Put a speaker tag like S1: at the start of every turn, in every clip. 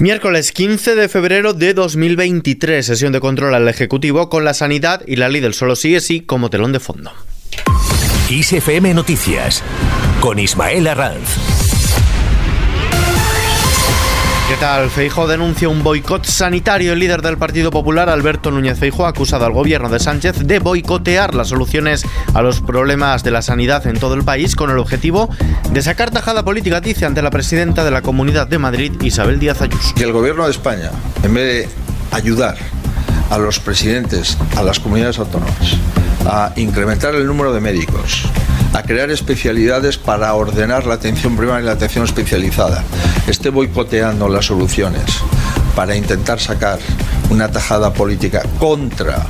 S1: Miércoles 15 de febrero de 2023, sesión de control al Ejecutivo con la sanidad y la ley del solo sí es sí como telón de fondo.
S2: ISFM Noticias con Ismael Arranz.
S1: Tal? Feijo denuncia un boicot sanitario. El líder del Partido Popular, Alberto Núñez Feijo, ha acusado al gobierno de Sánchez de boicotear las soluciones a los problemas de la sanidad en todo el país con el objetivo de sacar tajada política, dice, ante la presidenta de la Comunidad de Madrid, Isabel Díaz Ayuso.
S3: Que el gobierno de España, en vez de ayudar a los presidentes, a las comunidades autónomas, a incrementar el número de médicos, a crear especialidades para ordenar la atención primaria y la atención especializada, esté boicoteando las soluciones para intentar sacar una tajada política contra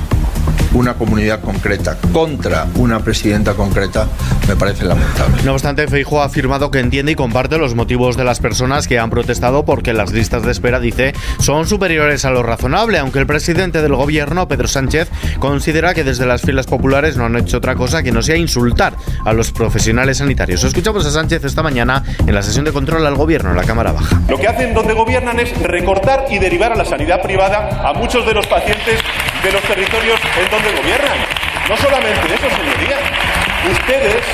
S3: una comunidad concreta contra una presidenta concreta me parece lamentable.
S1: No obstante, Feijo ha afirmado que entiende y comparte los motivos de las personas que han protestado porque las listas de espera, dice, son superiores a lo razonable, aunque el presidente del gobierno, Pedro Sánchez, considera que desde las filas populares no han hecho otra cosa que no sea insultar a los profesionales sanitarios. Escuchamos a Sánchez esta mañana en la sesión de control al gobierno en la Cámara Baja.
S4: Lo que hacen donde gobiernan es recortar y derivar a la sanidad privada a muchos de los pacientes de los territorios en donde gobiernan. No solamente eso, señoría. Ustedes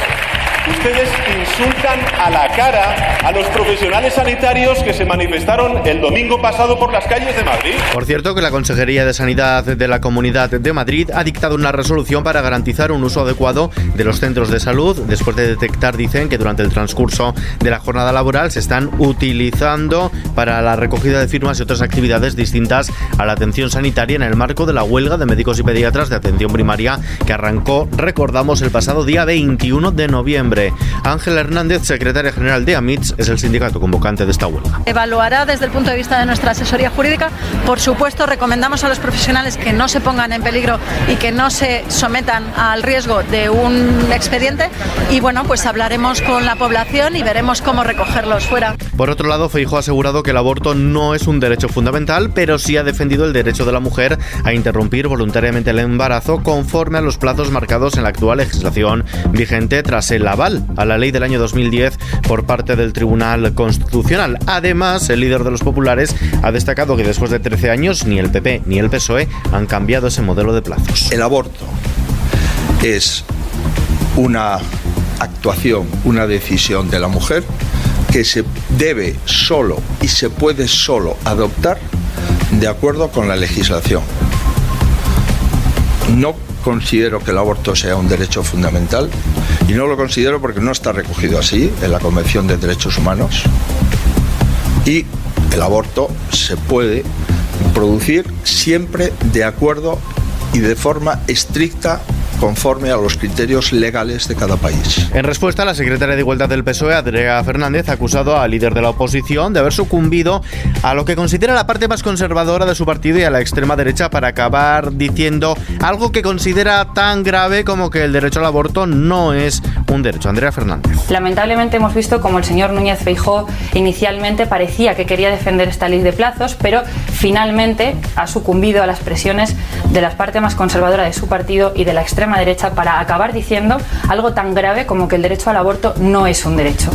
S4: Ustedes insultan a la cara a los profesionales sanitarios que se manifestaron el domingo pasado por las calles de Madrid.
S1: Por cierto, que la Consejería de Sanidad de la Comunidad de Madrid ha dictado una resolución para garantizar un uso adecuado de los centros de salud después de detectar, dicen, que durante el transcurso de la jornada laboral se están utilizando para la recogida de firmas y otras actividades distintas a la atención sanitaria en el marco de la huelga de médicos y pediatras de atención primaria que arrancó, recordamos, el pasado día 21 de noviembre. Ángela Hernández, secretaria general de AMITS, es el sindicato convocante de esta huelga.
S5: Evaluará desde el punto de vista de nuestra asesoría jurídica. Por supuesto, recomendamos a los profesionales que no se pongan en peligro y que no se sometan al riesgo de un expediente. Y bueno, pues hablaremos con la población y veremos cómo recogerlos fuera.
S1: Por otro lado, Feijo ha asegurado que el aborto no es un derecho fundamental, pero sí ha defendido el derecho de la mujer a interrumpir voluntariamente el embarazo conforme a los plazos marcados en la actual legislación vigente tras el a la ley del año 2010 por parte del Tribunal Constitucional. Además, el líder de los populares ha destacado que después de 13 años ni el PP ni el PSOE han cambiado ese modelo de plazos.
S3: El aborto es una actuación, una decisión de la mujer que se debe solo y se puede solo adoptar de acuerdo con la legislación. No considero que el aborto sea un derecho fundamental y no lo considero porque no está recogido así en la Convención de Derechos Humanos. Y el aborto se puede producir siempre de acuerdo y de forma estricta conforme a los criterios legales de cada país.
S1: En respuesta, la secretaria de Igualdad del PSOE, Andrea Fernández, ha acusado al líder de la oposición de haber sucumbido a lo que considera la parte más conservadora de su partido y a la extrema derecha para acabar diciendo algo que considera tan grave como que el derecho al aborto no es un derecho. Andrea Fernández.
S6: Lamentablemente hemos visto como el señor Núñez Feijó inicialmente parecía que quería defender esta ley de plazos, pero finalmente ha sucumbido a las presiones de la parte más conservadora de su partido y de la extrema derecha para acabar diciendo algo tan grave como que el derecho al aborto no es un derecho.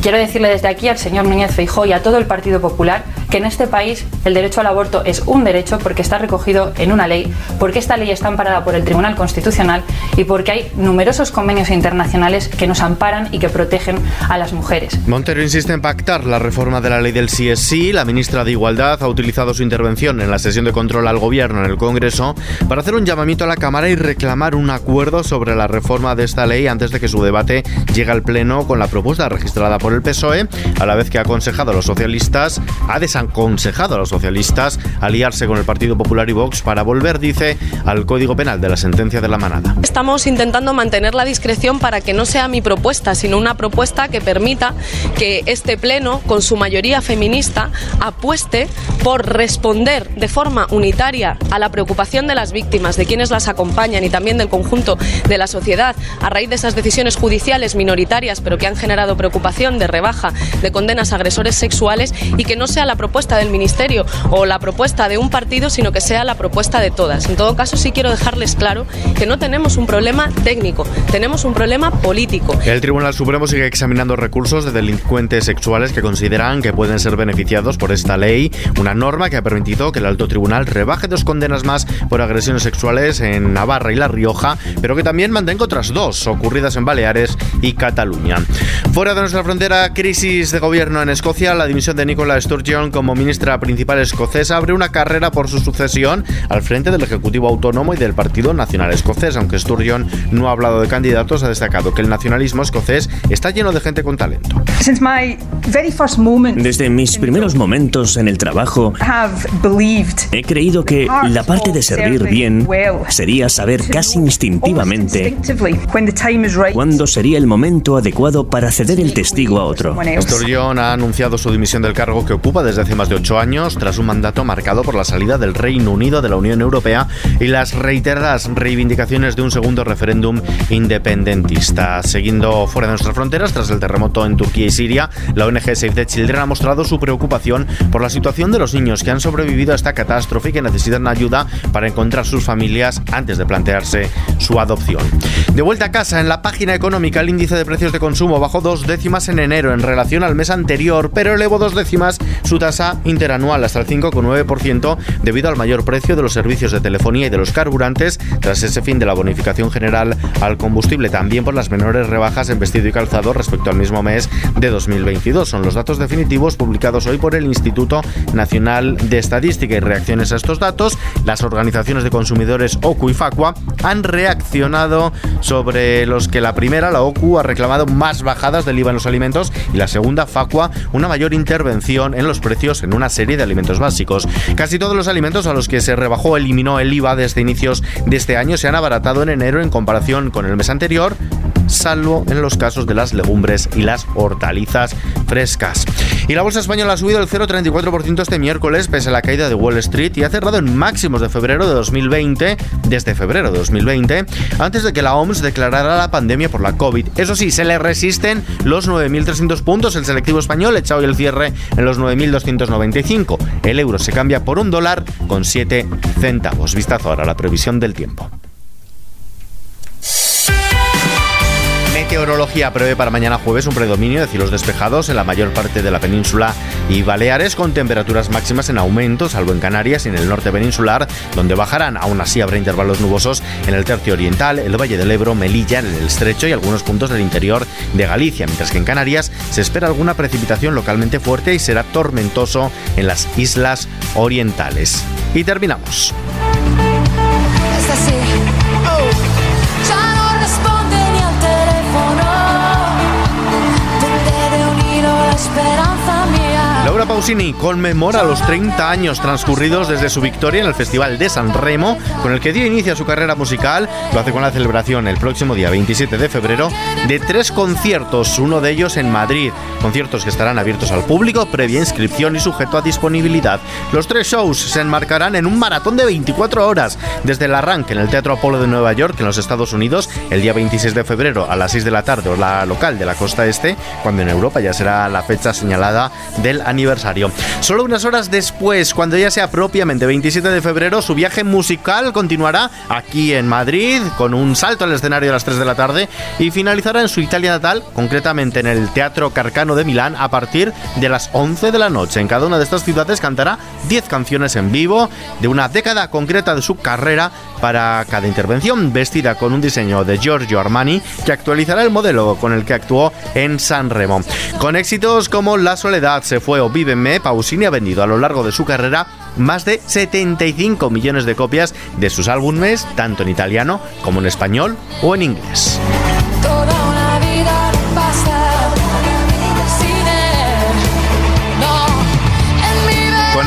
S6: Quiero decirle desde aquí al señor Núñez Feijó y a todo el Partido Popular que en este país el derecho al aborto es un derecho porque está recogido en una ley, porque esta ley está amparada por el Tribunal Constitucional y porque hay numerosos convenios internacionales que nos amparan y que protegen a las mujeres.
S1: Montero insiste en pactar la reforma de la ley del CSI. La ministra de Igualdad ha utilizado su intervención en la sesión de control al gobierno en el Congreso para hacer un llamamiento a la Cámara y reclamar un acuerdo sobre la reforma de esta ley antes de que su debate llegue al Pleno con la propuesta registrada por el PSOE, a la vez que ha aconsejado a los socialistas, ha desaconsejado a los socialistas aliarse con el Partido Popular y Vox para volver, dice, al Código Penal de la sentencia de la manada.
S7: Estamos intentando mantener la discreción para que no sea mi propuesta, sino una propuesta que permita que este Pleno, con su mayoría feminista, apueste por responder de forma unitaria a la preocupación de las víctimas, de quienes las acompañan y también del conjunto de la sociedad a raíz de esas decisiones judiciales minoritarias, pero que han generado preocupación de rebaja de condenas a agresores sexuales y que no sea la propuesta propuesta del Ministerio o la propuesta de un partido, sino que sea la propuesta de todas. En todo caso, sí quiero dejarles claro que no tenemos un problema técnico, tenemos un problema político.
S1: El Tribunal Supremo sigue examinando recursos de delincuentes sexuales que consideran que pueden ser beneficiados por esta ley, una norma que ha permitido que el alto tribunal rebaje dos condenas más por agresiones sexuales en Navarra y La Rioja, pero que también mantenga otras dos ocurridas en Baleares y Cataluña. Fuera de nuestra frontera, crisis de gobierno en Escocia, la dimisión de Nicola Sturgeon como ministra principal escocesa abre una carrera por su sucesión al frente del Ejecutivo Autónomo y del Partido Nacional Escocés. Aunque Sturgeon no ha hablado de candidatos, ha destacado que el nacionalismo escocés está lleno de gente con talento.
S8: Desde mis primeros momentos en el trabajo, he creído que la parte de servir bien sería saber casi instintivamente cuándo sería el momento adecuado para ceder el testigo a otro.
S1: Sturgeon ha anunciado su dimisión del cargo que ocupa desde hace más de ocho años, tras un mandato marcado por la salida del Reino Unido de la Unión Europea y las reiteradas reivindicaciones de un segundo referéndum independentista. Siguiendo fuera de nuestras fronteras, tras el terremoto en Turquía y Siria, la ONG Save the Children ha mostrado su preocupación por la situación de los niños que han sobrevivido a esta catástrofe y que necesitan ayuda para encontrar sus familias antes de plantearse su adopción. De vuelta a casa, en la página económica, el índice de precios de consumo bajó dos décimas en enero en relación al mes anterior, pero elevó dos décimas su tasa interanual hasta el 5,9% debido al mayor precio de los servicios de telefonía y de los carburantes tras ese fin de la bonificación general al combustible, también por las menores rebajas en vestido y calzado respecto al mismo mes de 2022. Son los datos definitivos publicados hoy por el Instituto Nacional de Estadística y reacciones a estos datos. Las organizaciones de consumidores OCU y FACUA han reaccionado sobre los que la primera, la OCU, ha reclamado más bajadas del IVA en los alimentos y la segunda, FACUA, una mayor intervención en los precios en una serie de alimentos básicos. Casi todos los alimentos a los que se rebajó o eliminó el IVA desde inicios de este año se han abaratado en enero en comparación con el mes anterior, salvo en los casos de las legumbres y las hortalizas frescas. Y la bolsa española ha subido el 0,34% este miércoles pese a la caída de Wall Street y ha cerrado en máximos de febrero de 2020, desde febrero de 2020, antes de que la OMS declarara la pandemia por la COVID. Eso sí, se le resisten los 9.300 puntos. El selectivo español echa hoy el cierre en los 9.295. El euro se cambia por un dólar con 7 centavos. Vistazo ahora a la previsión del tiempo. Meteorología prevé para mañana jueves un predominio de cielos despejados en la mayor parte de la península y Baleares con temperaturas máximas en aumento, salvo en Canarias y en el norte peninsular, donde bajarán. Aún así habrá intervalos nubosos en el tercio oriental, el Valle del Ebro, Melilla, en el estrecho y algunos puntos del interior de Galicia, mientras que en Canarias se espera alguna precipitación localmente fuerte y será tormentoso en las islas orientales. Y terminamos. Laura Pausini conmemora los 30 años transcurridos desde su victoria en el Festival de San Remo, con el que dio inicio a su carrera musical. Lo hace con la celebración el próximo día 27 de febrero de tres conciertos, uno de ellos en Madrid. Conciertos que estarán abiertos al público, previa inscripción y sujeto a disponibilidad. Los tres shows se enmarcarán en un maratón de 24 horas, desde el arranque en el Teatro Apolo de Nueva York, en los Estados Unidos, el día 26 de febrero a las 6 de la tarde, o la local de la costa este, cuando en Europa ya será la fecha señalada del aniversario. Solo unas horas después, cuando ya sea propiamente 27 de febrero, su viaje musical continuará aquí en Madrid, con un salto al escenario a las 3 de la tarde, y finalizará en su Italia natal, concretamente en el Teatro Carcano de Milán, a partir de las 11 de la noche. En cada una de estas ciudades cantará 10 canciones en vivo de una década concreta de su carrera para cada intervención, vestida con un diseño de Giorgio Armani, que actualizará el modelo con el que actuó en San Remo. Con éxitos como La Soledad se fue o Pausini ha vendido a lo largo de su carrera más de 75 millones de copias de sus álbumes, tanto en italiano como en español o en inglés.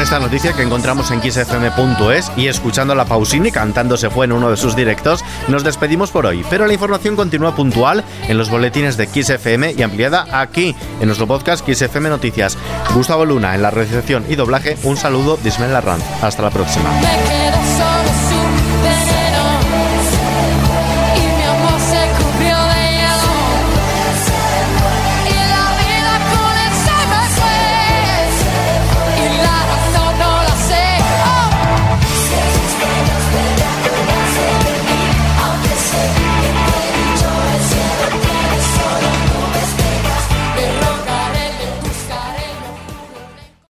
S1: Esta noticia que encontramos en xfm.es y escuchando a la Pausini cantando se fue en uno de sus directos, nos despedimos por hoy. Pero la información continúa puntual en los boletines de XFM y ampliada aquí en nuestro podcast XFM Noticias. Gustavo Luna en la recepción y doblaje. Un saludo de Ismael Hasta la próxima.